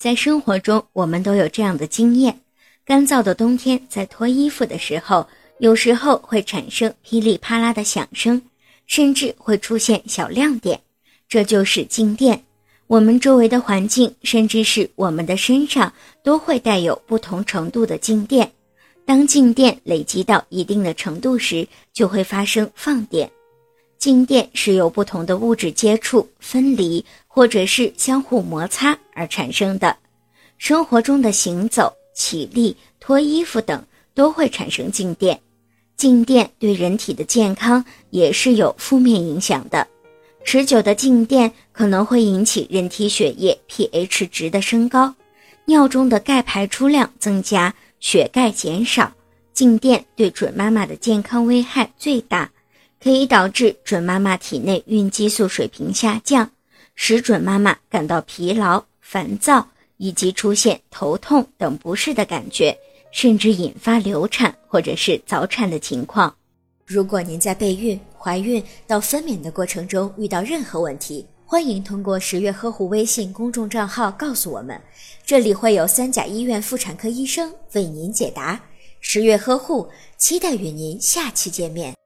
在生活中，我们都有这样的经验：干燥的冬天，在脱衣服的时候，有时候会产生噼里啪啦的响声，甚至会出现小亮点，这就是静电。我们周围的环境，甚至是我们的身上，都会带有不同程度的静电。当静电累积到一定的程度时，就会发生放电。静电是由不同的物质接触、分离，或者是相互摩擦而产生的。生活中的行走、起立、脱衣服等都会产生静电。静电对人体的健康也是有负面影响的。持久的静电可能会引起人体血液 pH 值的升高，尿中的钙排出量增加，血钙减少。静电对准妈妈的健康危害最大。可以导致准妈妈体内孕激素水平下降，使准妈妈感到疲劳、烦躁，以及出现头痛等不适的感觉，甚至引发流产或者是早产的情况。如果您在备孕、怀孕到分娩的过程中遇到任何问题，欢迎通过十月呵护微信公众账号告诉我们，这里会有三甲医院妇产科医生为您解答。十月呵护，期待与您下期见面。